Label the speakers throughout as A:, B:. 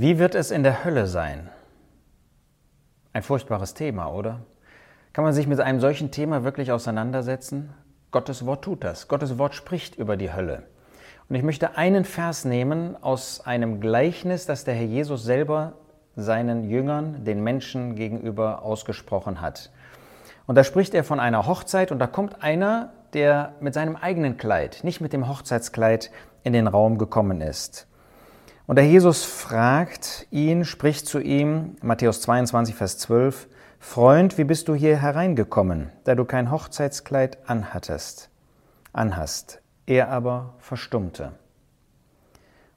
A: Wie wird es in der Hölle sein? Ein furchtbares Thema, oder? Kann man sich mit einem solchen Thema wirklich auseinandersetzen? Gottes Wort tut das. Gottes Wort spricht über die Hölle. Und ich möchte einen Vers nehmen aus einem Gleichnis, das der Herr Jesus selber seinen Jüngern, den Menschen gegenüber ausgesprochen hat. Und da spricht er von einer Hochzeit und da kommt einer, der mit seinem eigenen Kleid, nicht mit dem Hochzeitskleid, in den Raum gekommen ist. Und der Jesus fragt ihn, spricht zu ihm, Matthäus 22, Vers 12, Freund, wie bist du hier hereingekommen, da du kein Hochzeitskleid anhattest, anhast? Er aber verstummte.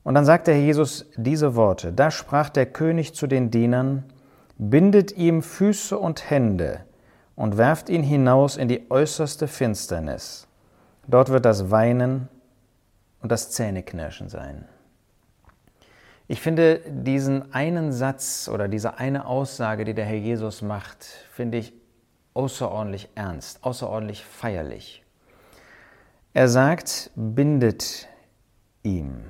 A: Und dann sagt der Herr Jesus diese Worte. Da sprach der König zu den Dienern, bindet ihm Füße und Hände und werft ihn hinaus in die äußerste Finsternis. Dort wird das Weinen und das Zähneknirschen sein. Ich finde diesen einen Satz oder diese eine Aussage, die der Herr Jesus macht, finde ich außerordentlich ernst, außerordentlich feierlich. Er sagt, bindet ihm.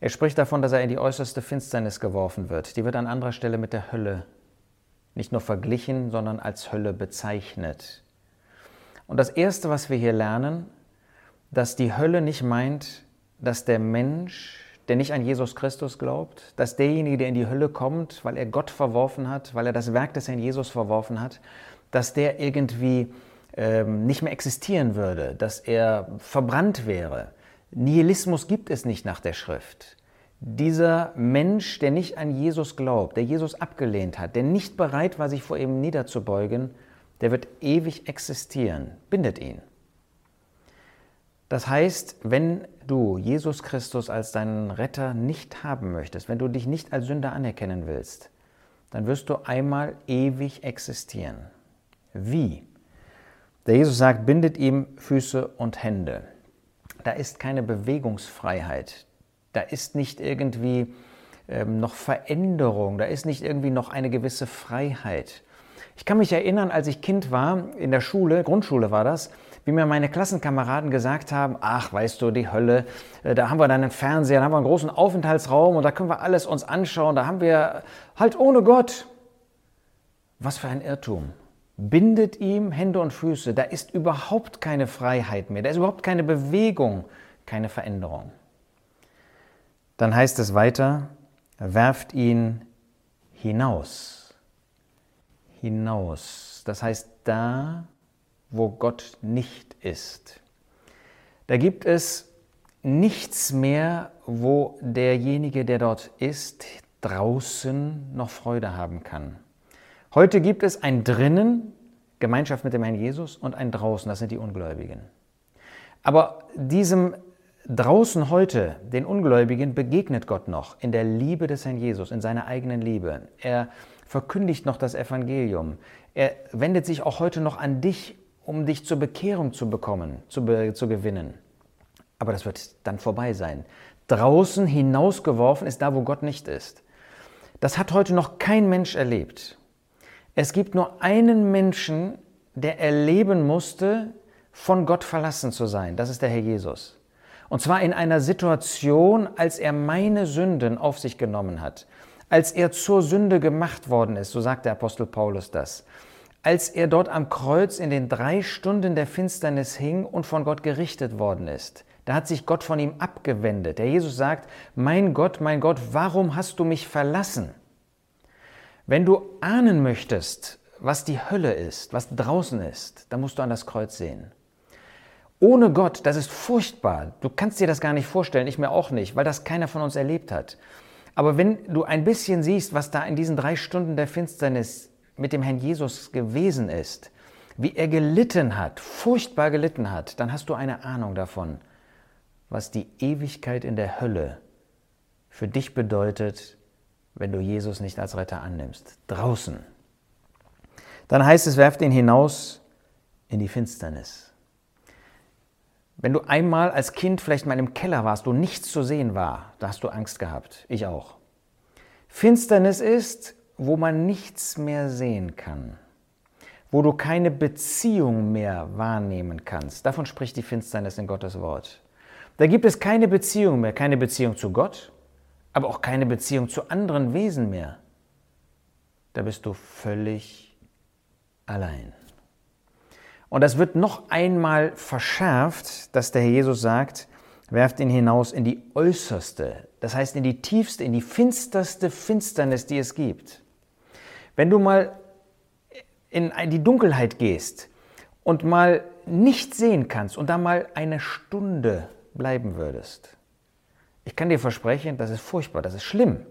A: Er spricht davon, dass er in die äußerste Finsternis geworfen wird. Die wird an anderer Stelle mit der Hölle nicht nur verglichen, sondern als Hölle bezeichnet. Und das Erste, was wir hier lernen, dass die Hölle nicht meint, dass der Mensch der nicht an Jesus Christus glaubt, dass derjenige, der in die Hölle kommt, weil er Gott verworfen hat, weil er das Werk des Herrn Jesus verworfen hat, dass der irgendwie ähm, nicht mehr existieren würde, dass er verbrannt wäre. Nihilismus gibt es nicht nach der Schrift. Dieser Mensch, der nicht an Jesus glaubt, der Jesus abgelehnt hat, der nicht bereit war, sich vor ihm niederzubeugen, der wird ewig existieren. Bindet ihn. Das heißt, wenn du Jesus Christus als deinen Retter nicht haben möchtest, wenn du dich nicht als Sünder anerkennen willst, dann wirst du einmal ewig existieren. Wie? Der Jesus sagt, bindet ihm Füße und Hände. Da ist keine Bewegungsfreiheit. Da ist nicht irgendwie ähm, noch Veränderung. Da ist nicht irgendwie noch eine gewisse Freiheit. Ich kann mich erinnern, als ich Kind war, in der Schule, Grundschule war das, wie mir meine Klassenkameraden gesagt haben, ach, weißt du, die Hölle, äh, da haben wir dann einen Fernseher, da haben wir einen großen Aufenthaltsraum und da können wir alles uns anschauen, da haben wir halt ohne Gott. Was für ein Irrtum. Bindet ihm Hände und Füße, da ist überhaupt keine Freiheit mehr, da ist überhaupt keine Bewegung, keine Veränderung. Dann heißt es weiter, werft ihn hinaus. Hinaus. Das heißt, da, wo Gott nicht ist. Da gibt es nichts mehr, wo derjenige, der dort ist, draußen noch Freude haben kann. Heute gibt es ein drinnen, Gemeinschaft mit dem Herrn Jesus, und ein draußen, das sind die Ungläubigen. Aber diesem draußen heute, den Ungläubigen, begegnet Gott noch in der Liebe des Herrn Jesus, in seiner eigenen Liebe. Er verkündigt noch das Evangelium. Er wendet sich auch heute noch an dich um dich zur Bekehrung zu bekommen, zu, be zu gewinnen. Aber das wird dann vorbei sein. Draußen hinausgeworfen ist da, wo Gott nicht ist. Das hat heute noch kein Mensch erlebt. Es gibt nur einen Menschen, der erleben musste, von Gott verlassen zu sein. Das ist der Herr Jesus. Und zwar in einer Situation, als er meine Sünden auf sich genommen hat, als er zur Sünde gemacht worden ist, so sagt der Apostel Paulus das als er dort am Kreuz in den drei Stunden der Finsternis hing und von Gott gerichtet worden ist. Da hat sich Gott von ihm abgewendet. Der Jesus sagt, mein Gott, mein Gott, warum hast du mich verlassen? Wenn du ahnen möchtest, was die Hölle ist, was draußen ist, dann musst du an das Kreuz sehen. Ohne Gott, das ist furchtbar. Du kannst dir das gar nicht vorstellen, ich mir auch nicht, weil das keiner von uns erlebt hat. Aber wenn du ein bisschen siehst, was da in diesen drei Stunden der Finsternis mit dem Herrn Jesus gewesen ist, wie er gelitten hat, furchtbar gelitten hat, dann hast du eine Ahnung davon, was die Ewigkeit in der Hölle für dich bedeutet, wenn du Jesus nicht als Retter annimmst. Draußen. Dann heißt es, werft ihn hinaus in die Finsternis. Wenn du einmal als Kind vielleicht mal im Keller warst, wo nichts zu sehen war, da hast du Angst gehabt. Ich auch. Finsternis ist, wo man nichts mehr sehen kann, wo du keine Beziehung mehr wahrnehmen kannst. Davon spricht die Finsternis in Gottes Wort. Da gibt es keine Beziehung mehr, keine Beziehung zu Gott, aber auch keine Beziehung zu anderen Wesen mehr, da bist du völlig allein. Und das wird noch einmal verschärft, dass der Herr Jesus sagt, werft ihn hinaus in die äußerste, das heißt in die tiefste, in die finsterste Finsternis, die es gibt. Wenn du mal in die Dunkelheit gehst und mal nicht sehen kannst und da mal eine Stunde bleiben würdest, ich kann dir versprechen, das ist furchtbar, das ist schlimm.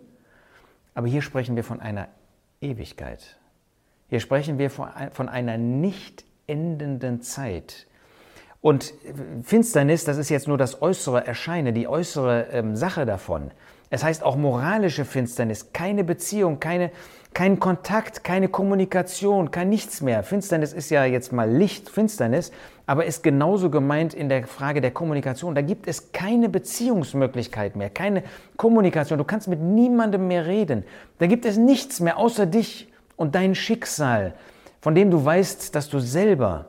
A: Aber hier sprechen wir von einer Ewigkeit. Hier sprechen wir von einer nicht endenden Zeit. Und Finsternis, das ist jetzt nur das äußere Erscheinen, die äußere ähm, Sache davon. Es heißt auch moralische Finsternis, keine Beziehung, keine, kein Kontakt, keine Kommunikation, kein nichts mehr. Finsternis ist ja jetzt mal Licht, Finsternis, aber ist genauso gemeint in der Frage der Kommunikation. Da gibt es keine Beziehungsmöglichkeit mehr, keine Kommunikation. Du kannst mit niemandem mehr reden. Da gibt es nichts mehr außer dich und dein Schicksal, von dem du weißt, dass du selber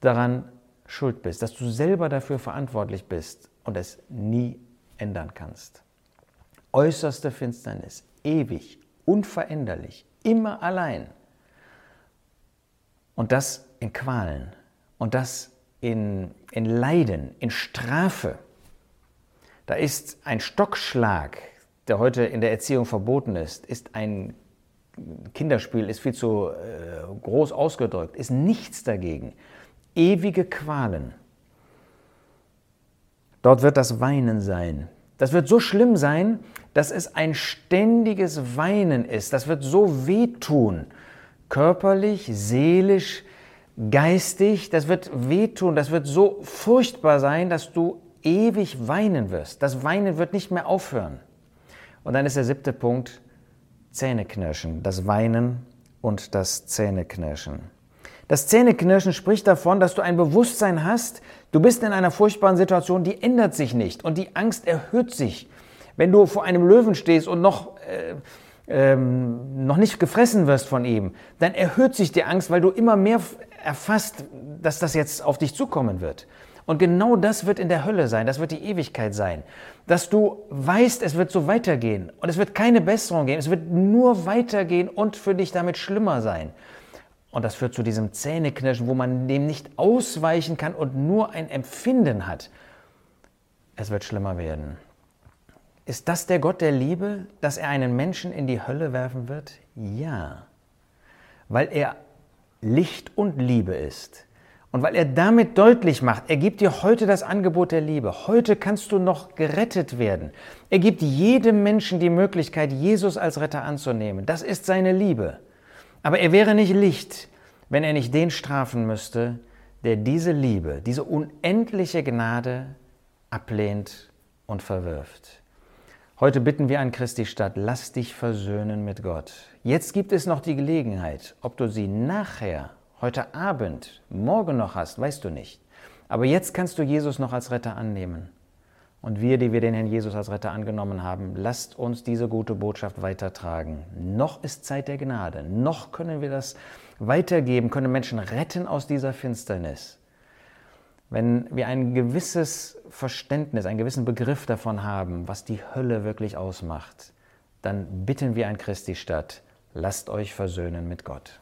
A: daran schuld bist, dass du selber dafür verantwortlich bist und es nie ändern kannst. Äußerste Finsternis, ewig, unveränderlich, immer allein. Und das in Qualen und das in, in Leiden, in Strafe. Da ist ein Stockschlag, der heute in der Erziehung verboten ist, ist ein Kinderspiel, ist viel zu äh, groß ausgedrückt, ist nichts dagegen ewige Qualen. Dort wird das Weinen sein. Das wird so schlimm sein, dass es ein ständiges Weinen ist. Das wird so wehtun. Körperlich, seelisch, geistig. Das wird wehtun. Das wird so furchtbar sein, dass du ewig weinen wirst. Das Weinen wird nicht mehr aufhören. Und dann ist der siebte Punkt Zähneknirschen. Das Weinen und das Zähneknirschen. Das Zähneknirschen spricht davon, dass du ein Bewusstsein hast, du bist in einer furchtbaren Situation, die ändert sich nicht und die Angst erhöht sich. Wenn du vor einem Löwen stehst und noch, äh, ähm, noch nicht gefressen wirst von ihm, dann erhöht sich die Angst, weil du immer mehr erfasst, dass das jetzt auf dich zukommen wird. Und genau das wird in der Hölle sein, das wird die Ewigkeit sein. Dass du weißt, es wird so weitergehen und es wird keine Besserung geben, es wird nur weitergehen und für dich damit schlimmer sein. Und das führt zu diesem Zähneknirschen, wo man dem nicht ausweichen kann und nur ein Empfinden hat. Es wird schlimmer werden. Ist das der Gott der Liebe, dass er einen Menschen in die Hölle werfen wird? Ja, weil er Licht und Liebe ist. Und weil er damit deutlich macht, er gibt dir heute das Angebot der Liebe. Heute kannst du noch gerettet werden. Er gibt jedem Menschen die Möglichkeit, Jesus als Retter anzunehmen. Das ist seine Liebe. Aber er wäre nicht Licht, wenn er nicht den strafen müsste, der diese Liebe, diese unendliche Gnade ablehnt und verwirft. Heute bitten wir an Christi Stadt, lass dich versöhnen mit Gott. Jetzt gibt es noch die Gelegenheit, ob du sie nachher, heute Abend, morgen noch hast, weißt du nicht. Aber jetzt kannst du Jesus noch als Retter annehmen. Und wir, die wir den Herrn Jesus als Retter angenommen haben, lasst uns diese gute Botschaft weitertragen. Noch ist Zeit der Gnade, noch können wir das weitergeben, können Menschen retten aus dieser Finsternis. Wenn wir ein gewisses Verständnis, einen gewissen Begriff davon haben, was die Hölle wirklich ausmacht, dann bitten wir an Christi Stadt, lasst euch versöhnen mit Gott.